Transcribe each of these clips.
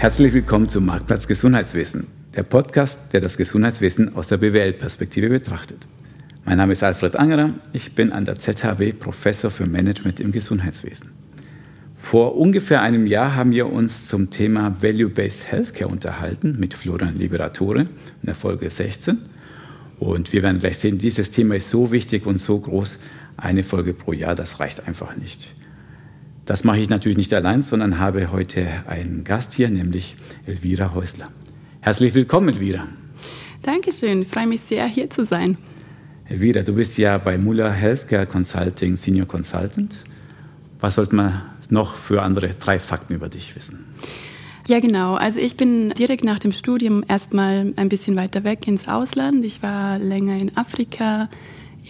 Herzlich willkommen zum Marktplatz Gesundheitswesen, der Podcast, der das Gesundheitswesen aus der BWL-Perspektive betrachtet. Mein Name ist Alfred Angerer, ich bin an der ZHW Professor für Management im Gesundheitswesen. Vor ungefähr einem Jahr haben wir uns zum Thema Value-Based Healthcare unterhalten mit Florian Liberatore in der Folge 16. Und wir werden gleich sehen, dieses Thema ist so wichtig und so groß, eine Folge pro Jahr, das reicht einfach nicht. Das mache ich natürlich nicht allein, sondern habe heute einen Gast hier, nämlich Elvira Häusler. Herzlich willkommen, Elvira. Dankeschön, ich freue mich sehr, hier zu sein. Elvira, du bist ja bei Muller Healthcare Consulting Senior Consultant. Was sollte man noch für andere drei Fakten über dich wissen? Ja, genau. Also ich bin direkt nach dem Studium erstmal ein bisschen weiter weg ins Ausland. Ich war länger in Afrika,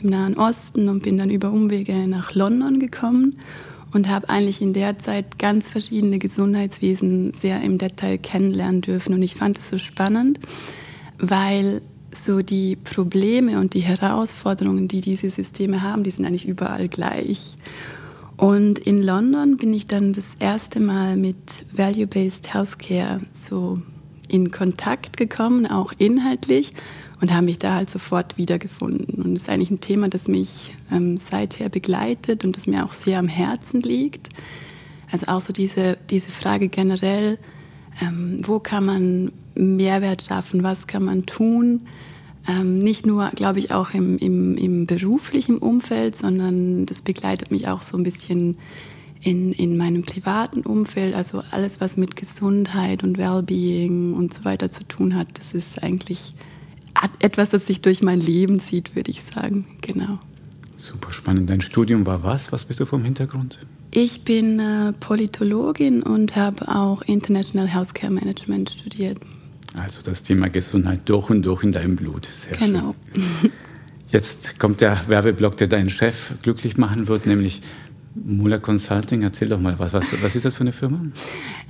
im Nahen Osten und bin dann über Umwege nach London gekommen und habe eigentlich in der Zeit ganz verschiedene Gesundheitswesen sehr im Detail kennenlernen dürfen. Und ich fand es so spannend, weil so die Probleme und die Herausforderungen, die diese Systeme haben, die sind eigentlich überall gleich. Und in London bin ich dann das erste Mal mit Value-Based Healthcare so in Kontakt gekommen, auch inhaltlich und habe mich da halt sofort wiedergefunden. Und das ist eigentlich ein Thema, das mich ähm, seither begleitet und das mir auch sehr am Herzen liegt. Also auch so diese, diese Frage generell, ähm, wo kann man Mehrwert schaffen, was kann man tun? Ähm, nicht nur, glaube ich, auch im, im, im beruflichen Umfeld, sondern das begleitet mich auch so ein bisschen in, in meinem privaten Umfeld. Also alles, was mit Gesundheit und Wellbeing und so weiter zu tun hat, das ist eigentlich etwas, das sich durch mein Leben zieht, würde ich sagen. Genau. Super spannend. Dein Studium war was? Was bist du vom Hintergrund? Ich bin äh, Politologin und habe auch International Healthcare Management studiert. Also das Thema Gesundheit durch und durch in deinem Blut. Sehr genau. Schön. Jetzt kommt der Werbeblock, der deinen Chef glücklich machen wird, nämlich Muller Consulting, erzähl doch mal, was, was, was ist das für eine Firma?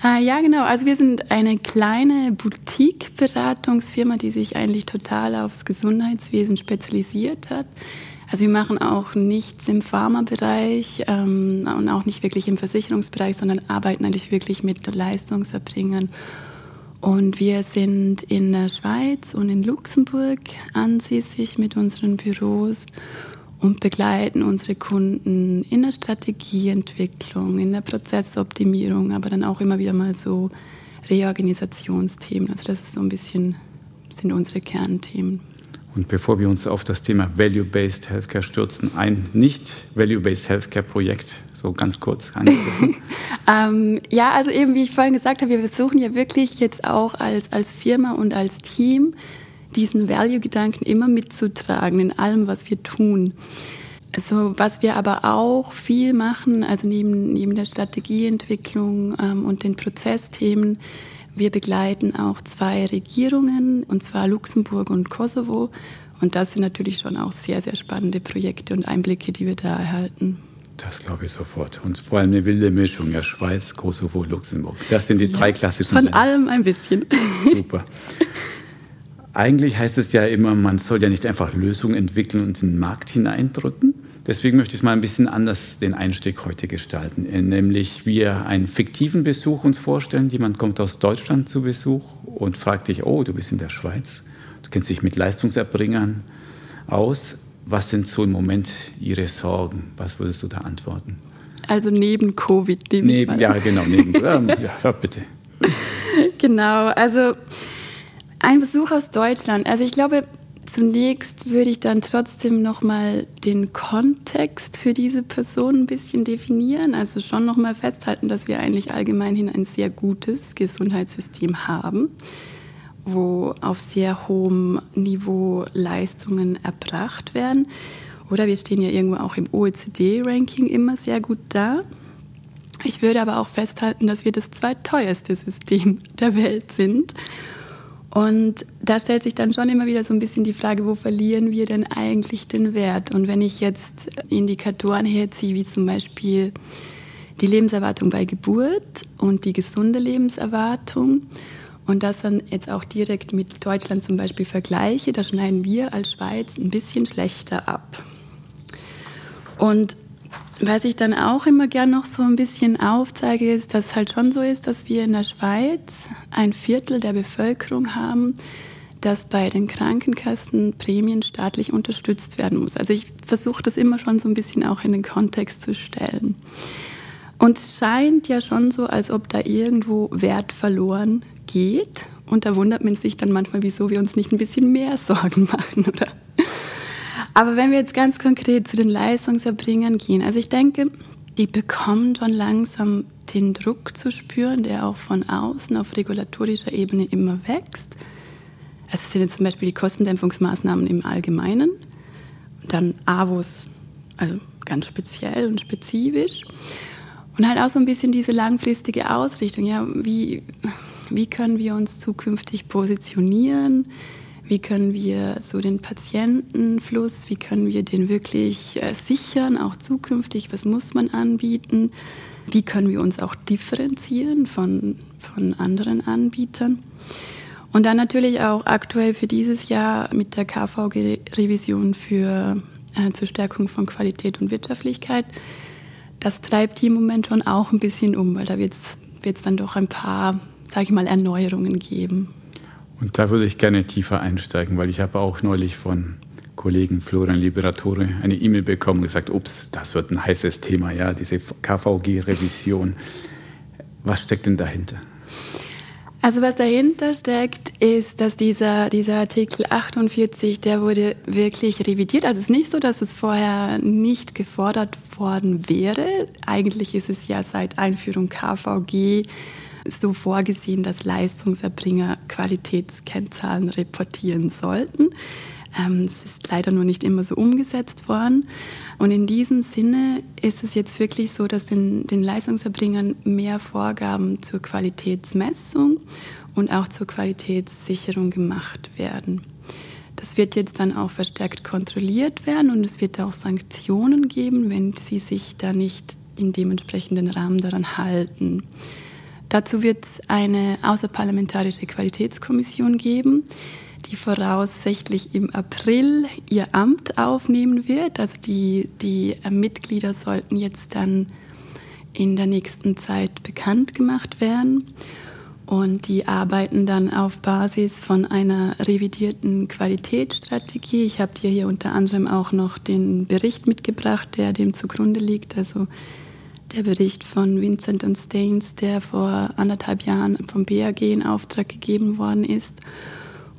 Ah, ja, genau. Also wir sind eine kleine Boutique-Beratungsfirma, die sich eigentlich total aufs Gesundheitswesen spezialisiert hat. Also wir machen auch nichts im Pharmabereich ähm, und auch nicht wirklich im Versicherungsbereich, sondern arbeiten eigentlich wirklich mit Leistungserbringern. Und wir sind in der Schweiz und in Luxemburg ansässig mit unseren Büros und begleiten unsere Kunden in der Strategieentwicklung, in der Prozessoptimierung, aber dann auch immer wieder mal so Reorganisationsthemen. Also das ist so ein bisschen sind unsere Kernthemen. Und bevor wir uns auf das Thema Value-Based Healthcare stürzen, ein nicht Value-Based Healthcare-Projekt, so ganz kurz. ähm, ja, also eben wie ich vorhin gesagt habe, wir versuchen ja wirklich jetzt auch als, als Firma und als Team diesen Value-Gedanken immer mitzutragen in allem, was wir tun. Also was wir aber auch viel machen, also neben, neben der Strategieentwicklung ähm, und den Prozessthemen, wir begleiten auch zwei Regierungen, und zwar Luxemburg und Kosovo. Und das sind natürlich schon auch sehr, sehr spannende Projekte und Einblicke, die wir da erhalten. Das glaube ich sofort. Und vor allem eine wilde Mischung, ja, Schweiz, Kosovo, Luxemburg. Das sind die ja, drei klassischen. Von Länder. allem ein bisschen. Super. Eigentlich heißt es ja immer, man soll ja nicht einfach Lösungen entwickeln und in den Markt hineindrücken. Deswegen möchte ich es mal ein bisschen anders den Einstieg heute gestalten. Äh, nämlich wir einen fiktiven Besuch uns vorstellen. Jemand kommt aus Deutschland zu Besuch und fragt dich, oh, du bist in der Schweiz. Du kennst dich mit Leistungserbringern aus. Was sind so im Moment Ihre Sorgen? Was würdest du da antworten? Also neben Covid. Neben, ja, genau, neben. ja, bitte. Genau, also ein Besuch aus Deutschland. Also ich glaube, zunächst würde ich dann trotzdem nochmal den Kontext für diese Person ein bisschen definieren. Also schon nochmal festhalten, dass wir eigentlich allgemeinhin ein sehr gutes Gesundheitssystem haben, wo auf sehr hohem Niveau Leistungen erbracht werden. Oder wir stehen ja irgendwo auch im OECD-Ranking immer sehr gut da. Ich würde aber auch festhalten, dass wir das zweiteuerste System der Welt sind und da stellt sich dann schon immer wieder so ein bisschen die Frage, wo verlieren wir denn eigentlich den Wert? Und wenn ich jetzt Indikatoren herziehe, wie zum Beispiel die Lebenserwartung bei Geburt und die gesunde Lebenserwartung und das dann jetzt auch direkt mit Deutschland zum Beispiel vergleiche, da schneiden wir als Schweiz ein bisschen schlechter ab. Und Was ich dann auch immer gern noch so ein bisschen aufzeige, ist, dass halt schon so ist, dass wir in der Schweiz ein Viertel der Bevölkerung haben, dass bei den Krankenkassen Prämien staatlich unterstützt werden muss. Also ich versuche das immer schon so ein bisschen auch in den Kontext zu stellen. Und es scheint ja schon so, als ob da irgendwo Wert verloren geht. Und da wundert man sich dann manchmal, wieso wir uns nicht ein bisschen mehr Sorgen machen, oder? Aber wenn wir jetzt ganz konkret zu den Leistungserbringern gehen, also ich denke, die bekommen schon langsam den Druck zu spüren, der auch von außen auf regulatorischer Ebene immer wächst. Also es sind jetzt zum Beispiel die Kostendämpfungsmaßnahmen im Allgemeinen und dann AWOS, also ganz speziell und spezifisch. Und halt auch so ein bisschen diese langfristige Ausrichtung, ja, wie, wie können wir uns zukünftig positionieren? Wie können wir so den Patientenfluss, wie können wir den wirklich äh, sichern, auch zukünftig? Was muss man anbieten? Wie können wir uns auch differenzieren von, von anderen Anbietern? Und dann natürlich auch aktuell für dieses Jahr mit der KVG-Revision für äh, zur Stärkung von Qualität und Wirtschaftlichkeit. Das treibt die im Moment schon auch ein bisschen um, weil da wird es dann doch ein paar, sage ich mal, Erneuerungen geben. Und da würde ich gerne tiefer einsteigen, weil ich habe auch neulich von Kollegen Florian Liberatore eine E-Mail bekommen und gesagt, ups, das wird ein heißes Thema, ja, diese KVG-Revision. Was steckt denn dahinter? Also was dahinter steckt, ist, dass dieser, dieser Artikel 48, der wurde wirklich revidiert. Also es ist nicht so, dass es vorher nicht gefordert worden wäre. Eigentlich ist es ja seit Einführung KVG so vorgesehen, dass Leistungserbringer Qualitätskennzahlen reportieren sollten. Ähm, es ist leider nur nicht immer so umgesetzt worden. Und in diesem Sinne ist es jetzt wirklich so, dass den, den Leistungserbringern mehr Vorgaben zur Qualitätsmessung und auch zur Qualitätssicherung gemacht werden. Das wird jetzt dann auch verstärkt kontrolliert werden und es wird auch Sanktionen geben, wenn sie sich da nicht in dementsprechenden Rahmen daran halten. Dazu wird es eine außerparlamentarische Qualitätskommission geben, die voraussichtlich im April ihr Amt aufnehmen wird. Also die, die Mitglieder sollten jetzt dann in der nächsten Zeit bekannt gemacht werden. Und die arbeiten dann auf Basis von einer revidierten Qualitätsstrategie. Ich habe dir hier unter anderem auch noch den Bericht mitgebracht, der dem zugrunde liegt. Also der Bericht von Vincent und Staines, der vor anderthalb Jahren vom BAG in Auftrag gegeben worden ist.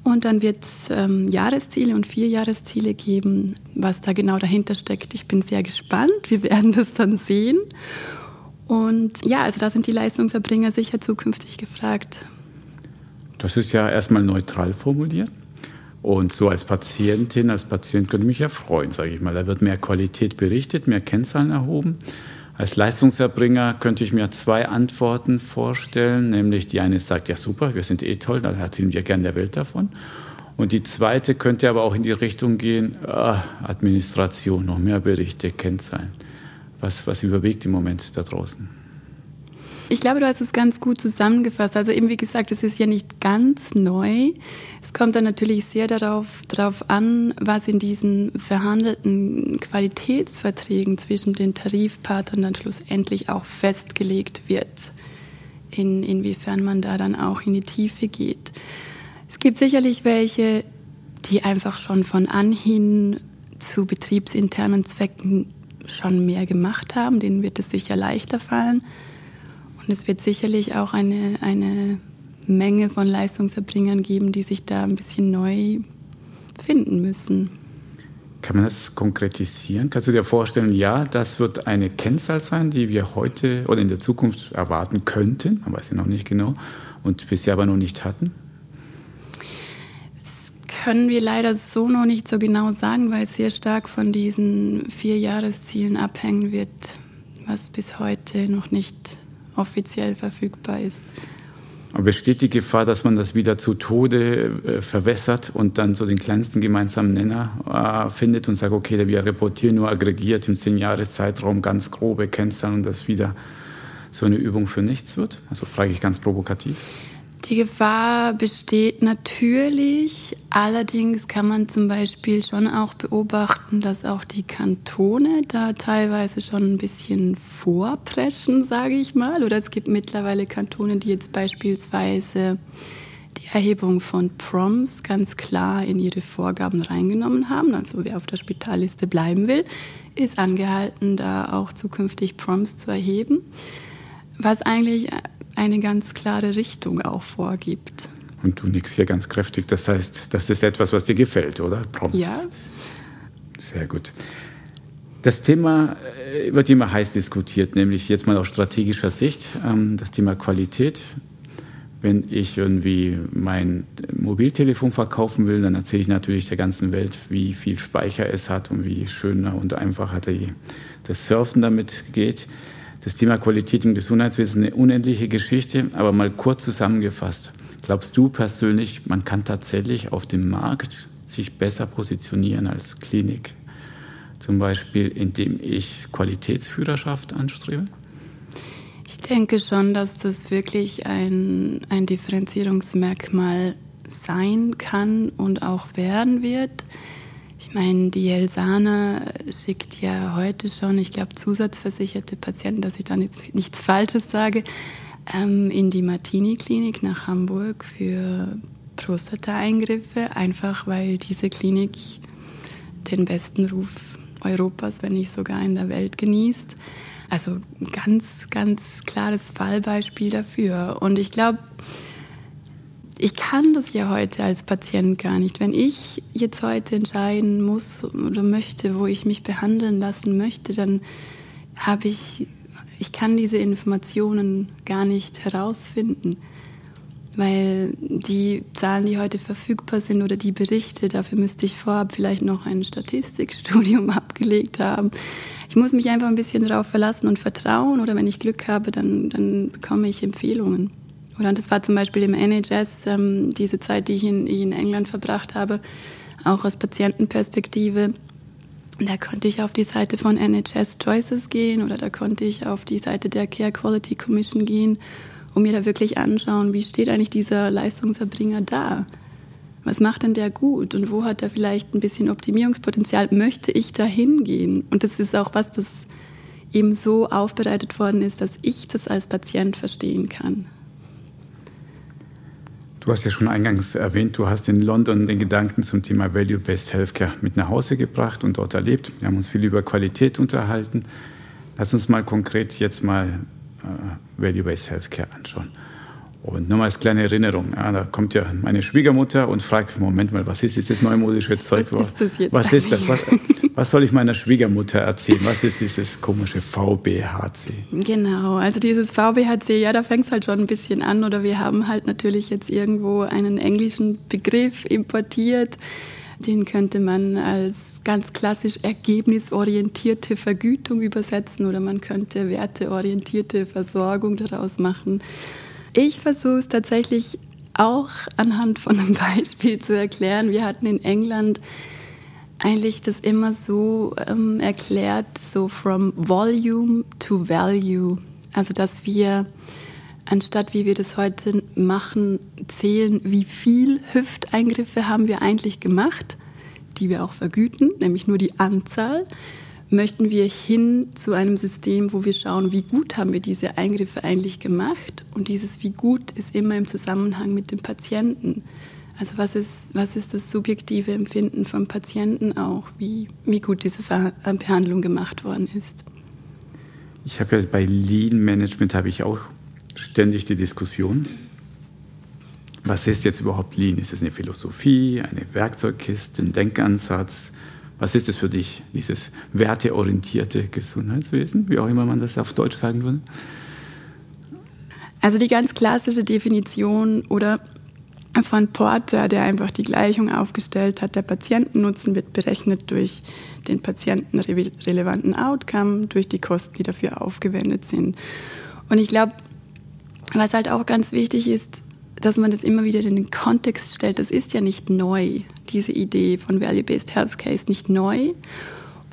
Und dann wird es ähm, Jahresziele und Vierjahresziele geben, was da genau dahinter steckt. Ich bin sehr gespannt. Wir werden das dann sehen. Und ja, also da sind die Leistungserbringer sicher zukünftig gefragt. Das ist ja erstmal neutral formuliert. Und so als Patientin, als Patient könnte ich mich ja freuen, sage ich mal. Da wird mehr Qualität berichtet, mehr Kennzahlen erhoben. Als Leistungserbringer könnte ich mir zwei Antworten vorstellen, nämlich die eine sagt, ja super, wir sind eh toll, dann erzählen wir gern der Welt davon. Und die zweite könnte aber auch in die Richtung gehen, ah, Administration, noch mehr Berichte, Kennzahlen. Was, was überwiegt im Moment da draußen? Ich glaube, du hast es ganz gut zusammengefasst. Also eben wie gesagt, es ist ja nicht ganz neu. Es kommt dann natürlich sehr darauf, darauf an, was in diesen verhandelten Qualitätsverträgen zwischen den Tarifpartnern dann schlussendlich auch festgelegt wird. In, inwiefern man da dann auch in die Tiefe geht. Es gibt sicherlich welche, die einfach schon von anhin zu betriebsinternen Zwecken schon mehr gemacht haben. Denen wird es sicher leichter fallen. Und es wird sicherlich auch eine, eine Menge von Leistungserbringern geben, die sich da ein bisschen neu finden müssen. Kann man das konkretisieren? Kannst du dir vorstellen, ja, das wird eine Kennzahl sein, die wir heute oder in der Zukunft erwarten könnten, man weiß ja noch nicht genau, und bisher aber noch nicht hatten? Das können wir leider so noch nicht so genau sagen, weil es sehr stark von diesen vier Jahreszielen abhängen wird, was bis heute noch nicht offiziell verfügbar ist. Aber besteht die Gefahr, dass man das wieder zu Tode äh, verwässert und dann so den kleinsten gemeinsamen Nenner äh, findet und sagt, okay, wir reportieren nur aggregiert im zehn Jahres Zeitraum ganz grobe Kennzahlen und das wieder so eine Übung für nichts wird? Also frage ich ganz provokativ. Die Gefahr besteht natürlich. Allerdings kann man zum Beispiel schon auch beobachten, dass auch die Kantone da teilweise schon ein bisschen vorpreschen, sage ich mal. Oder es gibt mittlerweile Kantone, die jetzt beispielsweise die Erhebung von Proms ganz klar in ihre Vorgaben reingenommen haben. Also wer auf der Spitalliste bleiben will, ist angehalten, da auch zukünftig Proms zu erheben. Was eigentlich eine ganz klare Richtung auch vorgibt. Und du nix hier ganz kräftig. Das heißt, das ist etwas, was dir gefällt, oder? Prompts. Ja. Sehr gut. Das Thema äh, wird immer heiß diskutiert, nämlich jetzt mal aus strategischer Sicht, ähm, das Thema Qualität. Wenn ich irgendwie mein Mobiltelefon verkaufen will, dann erzähle ich natürlich der ganzen Welt, wie viel Speicher es hat und wie schöner und einfacher das Surfen damit geht das Thema Qualität im Gesundheitswesen eine unendliche Geschichte, aber mal kurz zusammengefasst. Glaubst du persönlich, man kann tatsächlich auf dem Markt sich besser positionieren als Klinik? Zum Beispiel, indem ich Qualitätsführerschaft anstrebe? Ich denke schon, dass das wirklich ein, ein Differenzierungsmerkmal sein kann und auch werden wird. Ich meine, die Elsana schickt ja heute schon, ich glaube, zusatzversicherte Patienten, dass ich da jetzt nichts Falsches sage, ähm, in die Martini-Klinik nach Hamburg für Prostata-Eingriffe, einfach weil diese Klinik den besten Ruf Europas, wenn nicht sogar in der Welt genießt. Also ganz, ganz klares Fallbeispiel dafür. Und ich glaube, ich kann das ja heute als Patient gar nicht. Wenn ich jetzt heute entscheiden muss oder möchte, wo ich mich behandeln lassen möchte, dann habe ich, ich kann diese Informationen gar nicht herausfinden. Weil die Zahlen, die heute verfügbar sind oder die Berichte, dafür müsste ich vorab vielleicht noch ein Statistikstudium abgelegt haben. Ich muss mich einfach ein bisschen darauf verlassen und vertrauen oder wenn ich Glück habe, dann, dann bekomme ich Empfehlungen. Oder das war zum Beispiel im NHS ähm, diese Zeit, die ich in, in England verbracht habe, auch aus Patientenperspektive. Da konnte ich auf die Seite von NHS Choices gehen oder da konnte ich auf die Seite der Care Quality Commission gehen und mir da wirklich anschauen, wie steht eigentlich dieser Leistungserbringer da? Was macht denn der gut und wo hat er vielleicht ein bisschen Optimierungspotenzial? Möchte ich da hingehen? Und das ist auch was, das eben so aufbereitet worden ist, dass ich das als Patient verstehen kann. Du hast ja schon eingangs erwähnt, du hast in London den Gedanken zum Thema Value-Based Healthcare mit nach Hause gebracht und dort erlebt. Wir haben uns viel über Qualität unterhalten. Lass uns mal konkret jetzt mal äh, Value-Based Healthcare anschauen. Und nur mal als kleine Erinnerung, ja, da kommt ja meine Schwiegermutter und fragt, Moment mal, was ist dieses neumodische Zeug? Was ist das jetzt? Was ist das? Was, was soll ich meiner Schwiegermutter erzählen? Was ist dieses komische VBHC? Genau, also dieses VBHC, ja, da fängt es halt schon ein bisschen an. Oder wir haben halt natürlich jetzt irgendwo einen englischen Begriff importiert. Den könnte man als ganz klassisch ergebnisorientierte Vergütung übersetzen oder man könnte werteorientierte Versorgung daraus machen. Ich versuche es tatsächlich auch anhand von einem Beispiel zu erklären. Wir hatten in England eigentlich das immer so ähm, erklärt, so from volume to value. Also dass wir, anstatt wie wir das heute machen, zählen, wie viel Hüfteingriffe haben wir eigentlich gemacht, die wir auch vergüten, nämlich nur die Anzahl, möchten wir hin zu einem System, wo wir schauen, wie gut haben wir diese Eingriffe eigentlich gemacht. Und dieses wie gut ist immer im Zusammenhang mit dem Patienten. Also was ist, was ist das subjektive Empfinden vom Patienten auch, wie, wie gut diese äh, Behandlung gemacht worden ist. Ich habe ja bei Lean Management habe ich auch ständig die Diskussion, was ist jetzt überhaupt Lean? Ist es eine Philosophie, eine Werkzeugkiste, ein Denkansatz? Was ist es für dich, dieses werteorientierte Gesundheitswesen, wie auch immer man das auf Deutsch sagen würde? Also die ganz klassische Definition oder von Porter, der einfach die Gleichung aufgestellt hat, der Patientennutzen wird berechnet durch den patientenrelevanten Outcome, durch die Kosten, die dafür aufgewendet sind. Und ich glaube, was halt auch ganz wichtig ist, dass man das immer wieder in den Kontext stellt. Das ist ja nicht neu. Diese Idee von Value-Based Healthcare ist nicht neu.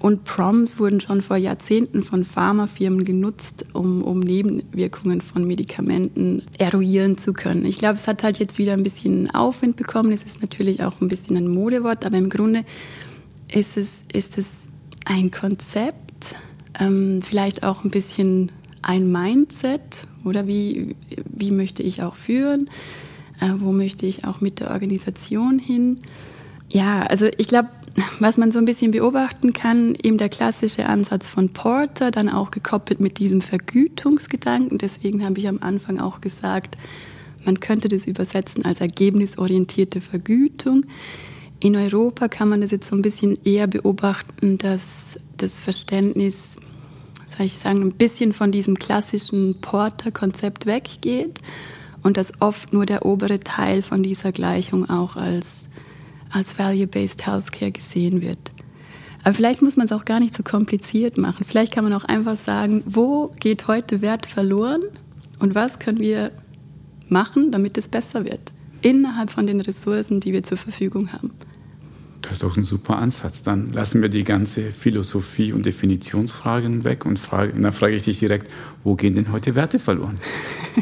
Und Proms wurden schon vor Jahrzehnten von Pharmafirmen genutzt, um, um Nebenwirkungen von Medikamenten eruieren zu können. Ich glaube, es hat halt jetzt wieder ein bisschen Aufwind bekommen. Es ist natürlich auch ein bisschen ein Modewort, aber im Grunde ist es, ist es ein Konzept, ähm, vielleicht auch ein bisschen ein Mindset oder wie, wie möchte ich auch führen, äh, wo möchte ich auch mit der Organisation hin. Ja, also ich glaube, was man so ein bisschen beobachten kann, eben der klassische Ansatz von Porter, dann auch gekoppelt mit diesem Vergütungsgedanken. Deswegen habe ich am Anfang auch gesagt, man könnte das übersetzen als ergebnisorientierte Vergütung. In Europa kann man das jetzt so ein bisschen eher beobachten, dass das Verständnis, soll ich sagen, ein bisschen von diesem klassischen Porter-Konzept weggeht und dass oft nur der obere Teil von dieser Gleichung auch als als Value-Based Healthcare gesehen wird. Aber vielleicht muss man es auch gar nicht so kompliziert machen. Vielleicht kann man auch einfach sagen, wo geht heute Wert verloren und was können wir machen, damit es besser wird, innerhalb von den Ressourcen, die wir zur Verfügung haben. Das ist doch ein super Ansatz. Dann lassen wir die ganze Philosophie und Definitionsfragen weg und frage, dann frage ich dich direkt, wo gehen denn heute Werte verloren?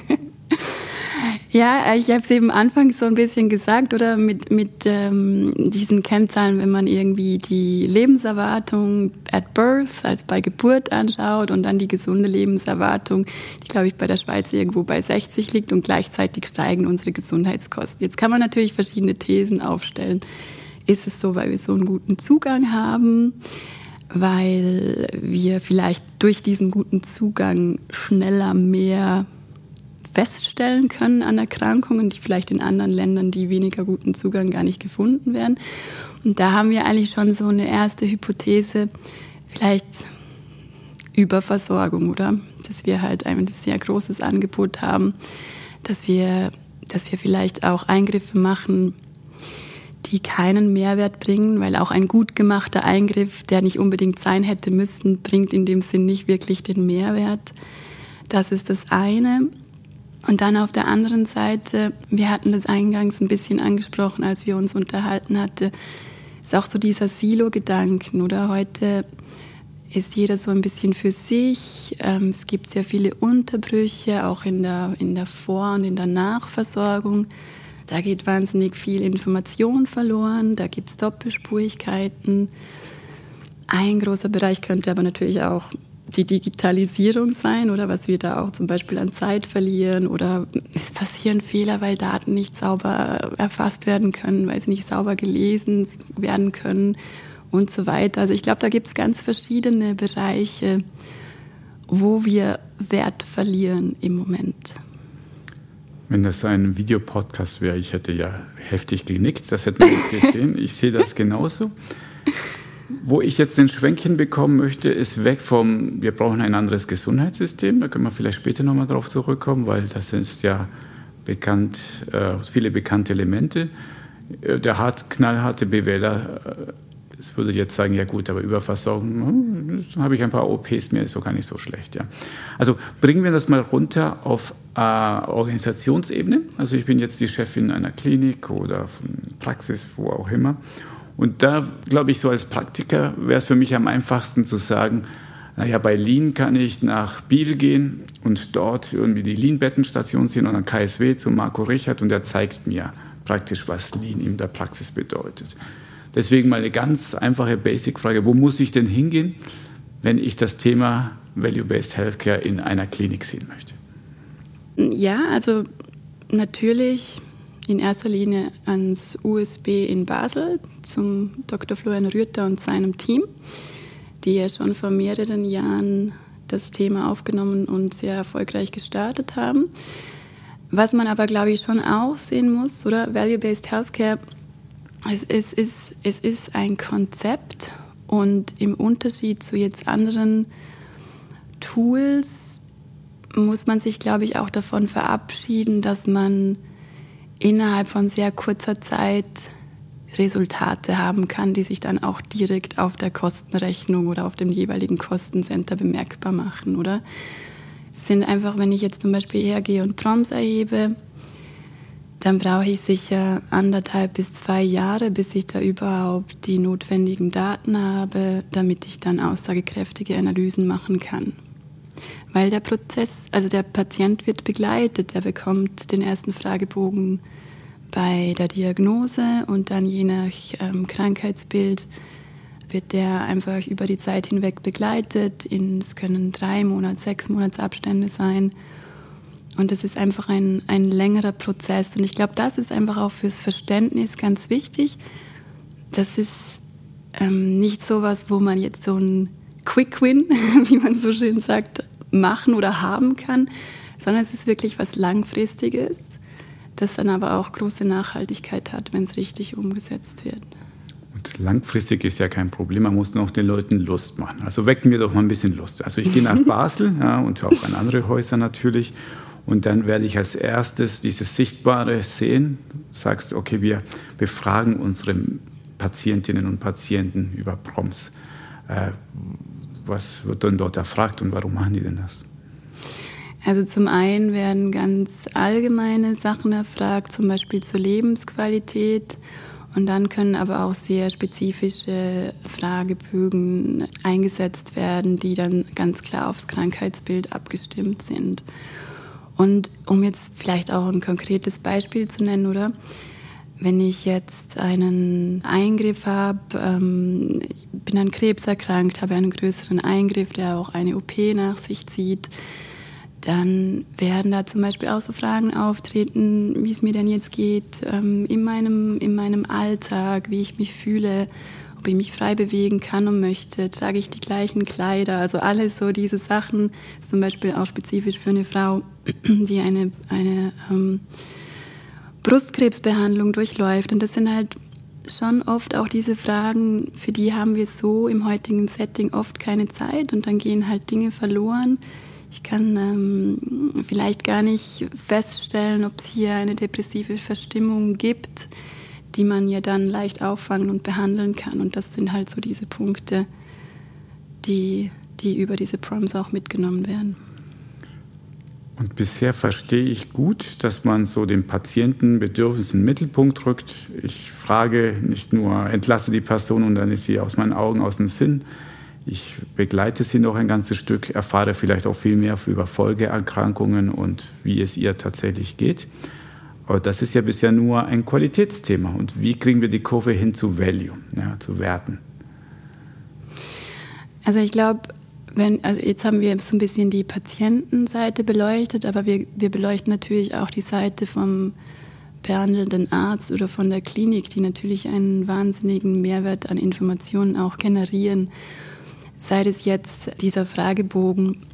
Ja, ich habe es eben anfangs so ein bisschen gesagt, oder mit, mit ähm, diesen Kennzahlen, wenn man irgendwie die Lebenserwartung at birth, als bei Geburt anschaut und dann die gesunde Lebenserwartung, die, glaube ich, bei der Schweiz irgendwo bei 60 liegt und gleichzeitig steigen unsere Gesundheitskosten. Jetzt kann man natürlich verschiedene Thesen aufstellen. Ist es so, weil wir so einen guten Zugang haben? weil wir vielleicht durch diesen guten Zugang schneller mehr feststellen können an Erkrankungen, die vielleicht in anderen Ländern, die weniger guten Zugang gar nicht gefunden werden. Und da haben wir eigentlich schon so eine erste Hypothese, vielleicht Überversorgung, oder? Dass wir halt ein sehr großes Angebot haben, dass wir, dass wir vielleicht auch Eingriffe machen, die keinen Mehrwert bringen, weil auch ein gut gemachter Eingriff, der nicht unbedingt sein hätte müssen, bringt in dem Sinn nicht wirklich den Mehrwert. Das ist das eine. Und dann auf der anderen Seite, wir hatten das eingangs ein bisschen angesprochen, als wir uns unterhalten hatten, ist auch so dieser Silo-Gedanken, oder? Heute ist jeder so ein bisschen für sich. Ähm, es gibt sehr viele Unterbrüche, auch in der, in der Vor- und in der Nachversorgung. Da geht wahnsinnig viel Information verloren, da gibt es Doppelspurigkeiten. Ein großer Bereich könnte aber natürlich auch die Digitalisierung sein oder was wir da auch zum Beispiel an Zeit verlieren oder es passieren Fehler, weil Daten nicht sauber erfasst werden können, weil sie nicht sauber gelesen werden können und so weiter. Also ich glaube, da gibt es ganz verschiedene Bereiche, wo wir Wert verlieren im Moment. Wenn das ein Videopodcast wäre, ich hätte ja heftig genickt, das hätte man nicht gesehen. Ich sehe das genauso. Wo ich jetzt den Schwenkchen bekommen möchte, ist weg vom, wir brauchen ein anderes Gesundheitssystem. Da können wir vielleicht später nochmal drauf zurückkommen, weil das ist ja bekannt, äh, viele bekannte Elemente. Äh, der hart, knallharte BWLer es würde jetzt sagen, ja gut, aber Überversorgung, hm, habe ich ein paar OPs mehr, ist doch gar nicht so schlecht. Ja. Also bringen wir das mal runter auf äh, Organisationsebene. Also ich bin jetzt die Chefin einer Klinik oder von Praxis, wo auch immer. Und da glaube ich, so als Praktiker wäre es für mich am einfachsten zu sagen, naja, bei Lean kann ich nach Biel gehen und dort irgendwie die Lean-Bettenstation sehen und dann KSW zu Marco Richard und der zeigt mir praktisch, was Lean in der Praxis bedeutet. Deswegen mal eine ganz einfache Basic-Frage, wo muss ich denn hingehen, wenn ich das Thema Value-Based Healthcare in einer Klinik sehen möchte? Ja, also natürlich in erster Linie ans USB in Basel zum Dr. Florian Rüther und seinem Team, die ja schon vor mehreren Jahren das Thema aufgenommen und sehr erfolgreich gestartet haben. Was man aber, glaube ich, schon auch sehen muss, oder Value-Based Healthcare, es, es, ist, es ist ein Konzept und im Unterschied zu jetzt anderen Tools muss man sich, glaube ich, auch davon verabschieden, dass man innerhalb von sehr kurzer Zeit Resultate haben kann, die sich dann auch direkt auf der Kostenrechnung oder auf dem jeweiligen Kostencenter bemerkbar machen, oder? Es sind einfach, wenn ich jetzt zum Beispiel hergehe und Proms erhebe, dann brauche ich sicher anderthalb bis zwei Jahre, bis ich da überhaupt die notwendigen Daten habe, damit ich dann aussagekräftige Analysen machen kann. Weil der Prozess, also der Patient wird begleitet, er bekommt den ersten Fragebogen bei der Diagnose und dann je nach ähm, Krankheitsbild wird der einfach über die Zeit hinweg begleitet. In, es können drei Monats, sechs Monatsabstände sein. Und es ist einfach ein, ein längerer Prozess. Und ich glaube, das ist einfach auch fürs Verständnis ganz wichtig. Das ist ähm, nicht so was, wo man jetzt so ein Quick Win, wie man so schön sagt, machen oder haben kann, sondern es ist wirklich was Langfristiges, das dann aber auch große Nachhaltigkeit hat, wenn es richtig umgesetzt wird. Und langfristig ist ja kein Problem, man muss noch den Leuten Lust machen. Also wecken wir doch mal ein bisschen Lust. Also ich gehe nach Basel ja, und auch an andere Häuser natürlich und dann werde ich als erstes dieses Sichtbare sehen. Sagst, okay, wir befragen unsere Patientinnen und Patienten über Proms. Äh, was wird denn dort erfragt und warum machen die denn das? Also zum einen werden ganz allgemeine Sachen erfragt, zum Beispiel zur Lebensqualität. Und dann können aber auch sehr spezifische Fragebögen eingesetzt werden, die dann ganz klar aufs Krankheitsbild abgestimmt sind. Und um jetzt vielleicht auch ein konkretes Beispiel zu nennen, oder? Wenn ich jetzt einen Eingriff habe, ähm, bin an Krebs erkrankt, habe einen größeren Eingriff, der auch eine OP nach sich zieht, dann werden da zum Beispiel auch so Fragen auftreten, wie es mir denn jetzt geht ähm, in, meinem, in meinem Alltag, wie ich mich fühle, ob ich mich frei bewegen kann und möchte, trage ich die gleichen Kleider, also alles so diese Sachen, zum Beispiel auch spezifisch für eine Frau, die eine, eine ähm, Brustkrebsbehandlung durchläuft. Und das sind halt schon oft auch diese Fragen, für die haben wir so im heutigen Setting oft keine Zeit und dann gehen halt Dinge verloren. Ich kann ähm, vielleicht gar nicht feststellen, ob es hier eine depressive Verstimmung gibt die man ja dann leicht auffangen und behandeln kann. Und das sind halt so diese Punkte, die, die über diese Proms auch mitgenommen werden. Und bisher verstehe ich gut, dass man so den Patientenbedürfnis in den Mittelpunkt rückt. Ich frage nicht nur, entlasse die Person und dann ist sie aus meinen Augen aus dem Sinn. Ich begleite sie noch ein ganzes Stück, erfahre vielleicht auch viel mehr über Folgeerkrankungen und wie es ihr tatsächlich geht. Aber das ist ja bisher nur ein Qualitätsthema. Und wie kriegen wir die Kurve hin zu Value, ja, zu Werten? Also ich glaube, also jetzt haben wir so ein bisschen die Patientenseite beleuchtet, aber wir, wir beleuchten natürlich auch die Seite vom behandelnden Arzt oder von der Klinik, die natürlich einen wahnsinnigen Mehrwert an Informationen auch generieren. Sei es jetzt dieser Fragebogen,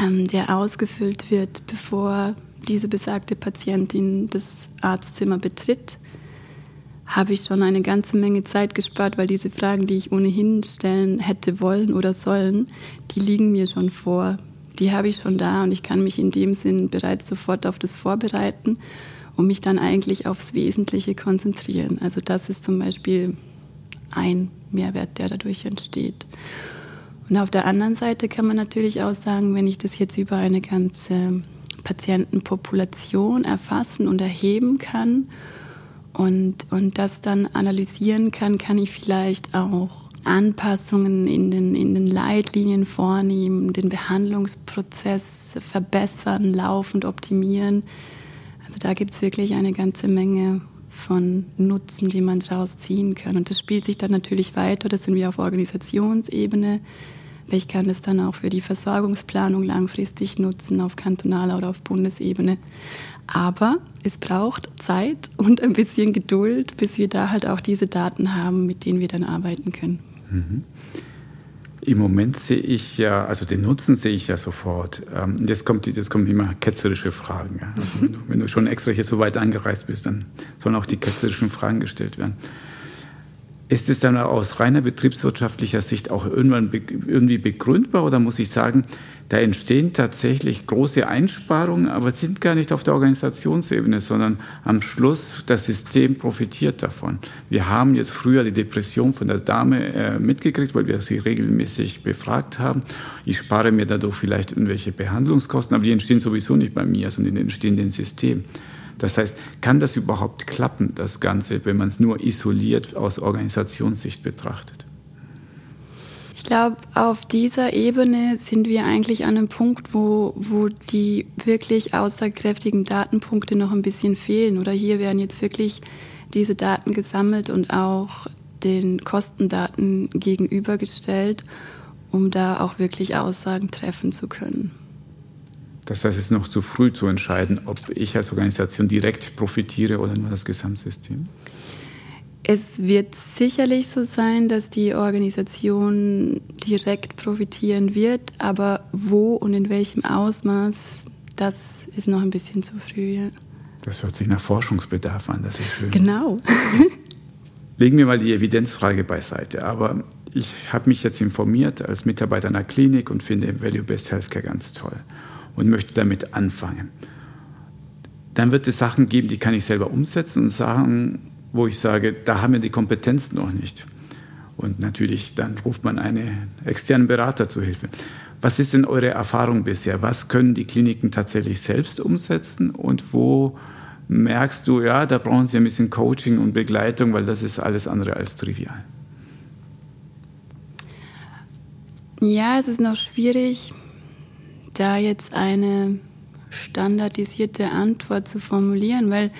ähm, der ausgefüllt wird, bevor diese besagte Patientin das Arztzimmer betritt, habe ich schon eine ganze Menge Zeit gespart, weil diese Fragen, die ich ohnehin stellen hätte wollen oder sollen, die liegen mir schon vor. Die habe ich schon da und ich kann mich in dem Sinn bereits sofort auf das vorbereiten und mich dann eigentlich aufs Wesentliche konzentrieren. Also das ist zum Beispiel ein Mehrwert, der dadurch entsteht. Und auf der anderen Seite kann man natürlich auch sagen, wenn ich das jetzt über eine ganze Patientenpopulation erfassen und erheben kann und, und das dann analysieren kann, kann ich vielleicht auch Anpassungen in den, in den Leitlinien vornehmen, den Behandlungsprozess verbessern, laufend optimieren. Also da gibt es wirklich eine ganze Menge von Nutzen, die man daraus ziehen kann. Und das spielt sich dann natürlich weiter, das sind wir auf Organisationsebene, ich kann es dann auch für die Versorgungsplanung langfristig nutzen, auf kantonaler oder auf Bundesebene. Aber es braucht Zeit und ein bisschen Geduld, bis wir da halt auch diese Daten haben, mit denen wir dann arbeiten können. Mhm. Im Moment sehe ich ja, also den Nutzen sehe ich ja sofort. Ähm, jetzt, kommt, jetzt kommen immer ketzerische Fragen. Also wenn, du, wenn, du, schon extra hier so weit angereist bist, dann sollen auch die ketzerischen Fragen gestellt werden. Ist es dann aus reiner betriebswirtschaftlicher Sicht auch irgendwann irgendwie begründbar oder muss ich sagen, da entstehen tatsächlich große Einsparungen, aber sind gar nicht auf der Organisationsebene, sondern am Schluss das System profitiert davon. Wir haben jetzt früher die Depression von der Dame äh, mitgekriegt, weil wir sie regelmäßig befragt haben. Ich spare mir dadurch vielleicht irgendwelche Behandlungskosten, aber die entstehen sowieso nicht bei mir, sondern die entstehen im System. Das heißt, kann das überhaupt klappen, das Ganze, wenn man es nur isoliert aus Organisationssicht betrachtet? Ich glaube, auf dieser Ebene sind wir eigentlich an einem Punkt, wo, wo die wirklich aussagekräftigen Datenpunkte noch ein bisschen fehlen. Oder hier werden jetzt wirklich diese Daten gesammelt und auch den Kostendaten gegenübergestellt, um da auch wirklich Aussagen treffen zu können. Das heißt, es ist noch zu früh zu entscheiden, ob ich als Organisation direkt profitiere oder nur das Gesamtsystem? Es wird sicherlich so sein, dass die Organisation direkt profitieren wird, aber wo und in welchem Ausmaß, das ist noch ein bisschen zu früh. Ja. Das hört sich nach Forschungsbedarf an, das ist schön. Genau. Legen wir mal die Evidenzfrage beiseite. Aber ich habe mich jetzt informiert als Mitarbeiter einer Klinik und finde Value-Based Healthcare ganz toll und möchte damit anfangen. Dann wird es Sachen geben, die kann ich selber umsetzen und Sachen, wo ich sage, da haben wir die Kompetenz noch nicht. Und natürlich, dann ruft man einen externen Berater zu Hilfe. Was ist denn eure Erfahrung bisher? Was können die Kliniken tatsächlich selbst umsetzen und wo merkst du, ja, da brauchen sie ein bisschen Coaching und Begleitung, weil das ist alles andere als trivial? Ja, es ist noch schwierig, da jetzt eine standardisierte Antwort zu formulieren, weil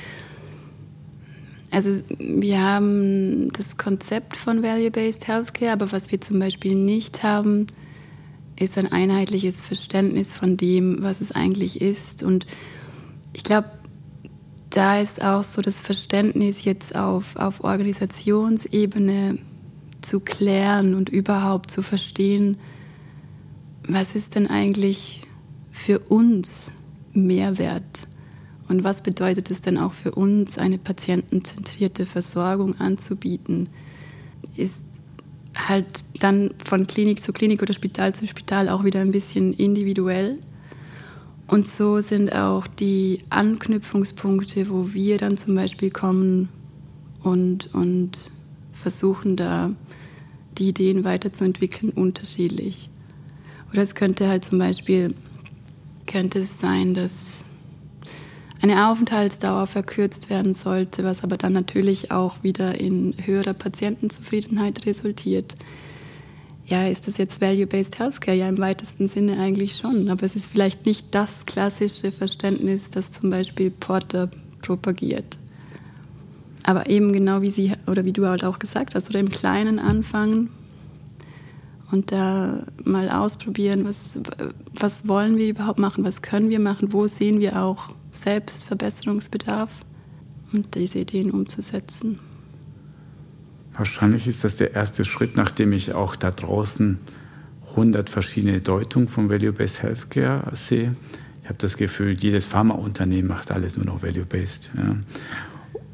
also wir haben das Konzept von Value-Based Healthcare, aber was wir zum Beispiel nicht haben, ist ein einheitliches Verständnis von dem, was es eigentlich ist. Und ich glaube, da ist auch so das Verständnis jetzt auf, auf Organisationsebene zu klären und überhaupt zu verstehen, was ist denn eigentlich für uns Mehrwert? Und was bedeutet es denn auch für uns, eine patientenzentrierte Versorgung anzubieten? Ist halt dann von Klinik zu Klinik oder Spital zu Spital auch wieder ein bisschen individuell. Und so sind auch die Anknüpfungspunkte, wo wir dann zum Beispiel kommen und, und versuchen da die Ideen weiterzuentwickeln, unterschiedlich. Oder es könnte halt zum Beispiel, könnte es sein, dass eine Aufenthaltsdauer verkürzt werden sollte, was aber dann natürlich auch wieder in höherer Patientenzufriedenheit resultiert. Ja, ist das jetzt Value-Based Healthcare? Ja, im weitesten Sinne eigentlich schon. Aber es ist vielleicht nicht das klassische Verständnis, das zum Beispiel Porter propagiert. Aber eben genau wie Sie oder wie du halt auch gesagt hast, oder im Kleinen anfangen und da mal ausprobieren, was, was wollen wir überhaupt machen, was können wir machen, wo sehen wir auch Selbstverbesserungsbedarf und diese Ideen umzusetzen. Wahrscheinlich ist das der erste Schritt, nachdem ich auch da draußen 100 verschiedene Deutungen von Value-Based Healthcare sehe. Ich habe das Gefühl, jedes Pharmaunternehmen macht alles nur noch Value-Based. Ja.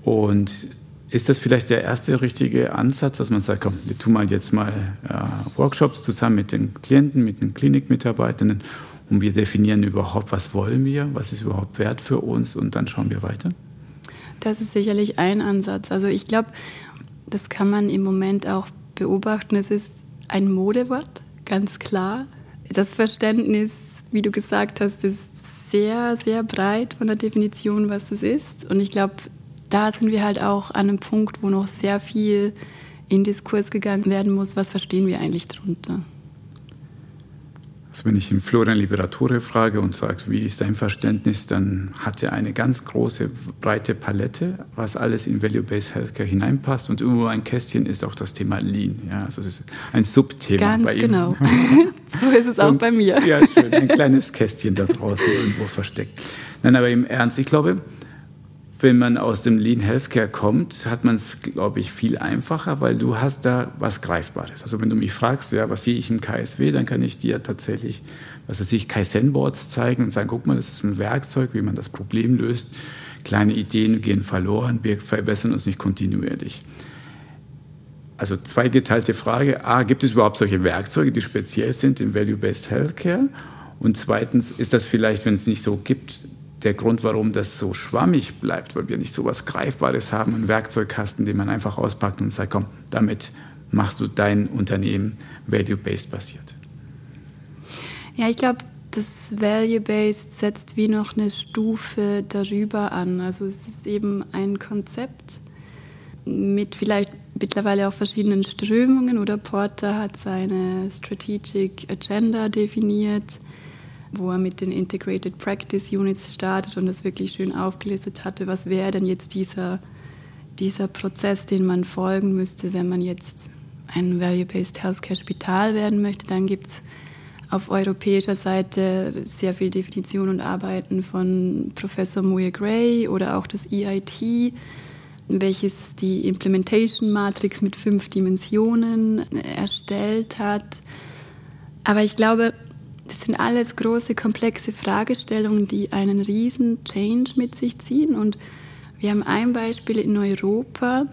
Und ist das vielleicht der erste richtige Ansatz, dass man sagt, komm, wir tun mal jetzt mal ja, Workshops zusammen mit den Klienten, mit den Klinikmitarbeitenden und wir definieren überhaupt, was wollen wir, was ist überhaupt wert für uns und dann schauen wir weiter? Das ist sicherlich ein Ansatz. Also ich glaube, das kann man im Moment auch beobachten. Es ist ein Modewort, ganz klar. Das Verständnis, wie du gesagt hast, ist sehr, sehr breit von der Definition, was es ist. Und ich glaube, da sind wir halt auch an einem Punkt, wo noch sehr viel in Diskurs gegangen werden muss. Was verstehen wir eigentlich darunter? Also wenn ich den Florian Liberatore frage und sage, wie ist dein Verständnis, dann hat er eine ganz große, breite Palette, was alles in Value-Based Healthcare hineinpasst. Und irgendwo ein Kästchen ist auch das Thema Lean. Ja, also es ist ein Subthema ganz bei ihm. genau. so ist es so auch bei mir. Ja, schön. Ein kleines Kästchen da draußen irgendwo versteckt. Nein, aber im Ernst, ich glaube, wenn man aus dem Lean Healthcare kommt, hat man es, glaube ich, viel einfacher, weil du hast da was Greifbares. Also wenn du mich fragst, ja, was sehe ich im KSW, dann kann ich dir tatsächlich, was weiß ich, Kaizen-Boards zeigen und sagen, guck mal, das ist ein Werkzeug, wie man das Problem löst. Kleine Ideen gehen verloren, wir verbessern uns nicht kontinuierlich. Also zweigeteilte Frage. A, gibt es überhaupt solche Werkzeuge, die speziell sind im Value-Based Healthcare? Und zweitens, ist das vielleicht, wenn es nicht so gibt, der Grund, warum das so schwammig bleibt, weil wir nicht so was Greifbares haben, einen Werkzeugkasten, den man einfach auspackt und sagt, komm, damit machst du dein Unternehmen value-based basiert. Ja, ich glaube, das Value-Based setzt wie noch eine Stufe darüber an. Also es ist eben ein Konzept mit vielleicht mittlerweile auch verschiedenen Strömungen oder Porter hat seine Strategic Agenda definiert, wo er mit den Integrated Practice Units startet und das wirklich schön aufgelistet hatte, was wäre denn jetzt dieser, dieser Prozess, den man folgen müsste, wenn man jetzt ein Value-Based Healthcare Spital werden möchte. Dann gibt es auf europäischer Seite sehr viel Definition und Arbeiten von Professor Muir Gray oder auch das EIT, welches die Implementation Matrix mit fünf Dimensionen erstellt hat. Aber ich glaube, das sind alles große, komplexe Fragestellungen, die einen riesen Change mit sich ziehen. Und wir haben ein Beispiel in Europa,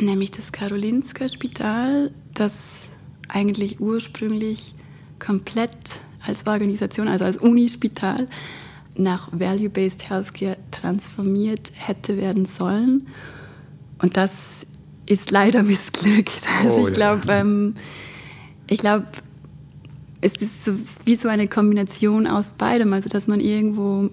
nämlich das Karolinska Spital, das eigentlich ursprünglich komplett als Organisation, also als Unispital, nach Value-Based Healthcare transformiert hätte werden sollen. Und das ist leider missglückt. Also oh, ich glaube, ja. ähm, ich glaube, es ist so, wie so eine Kombination aus beidem. Also dass man irgendwo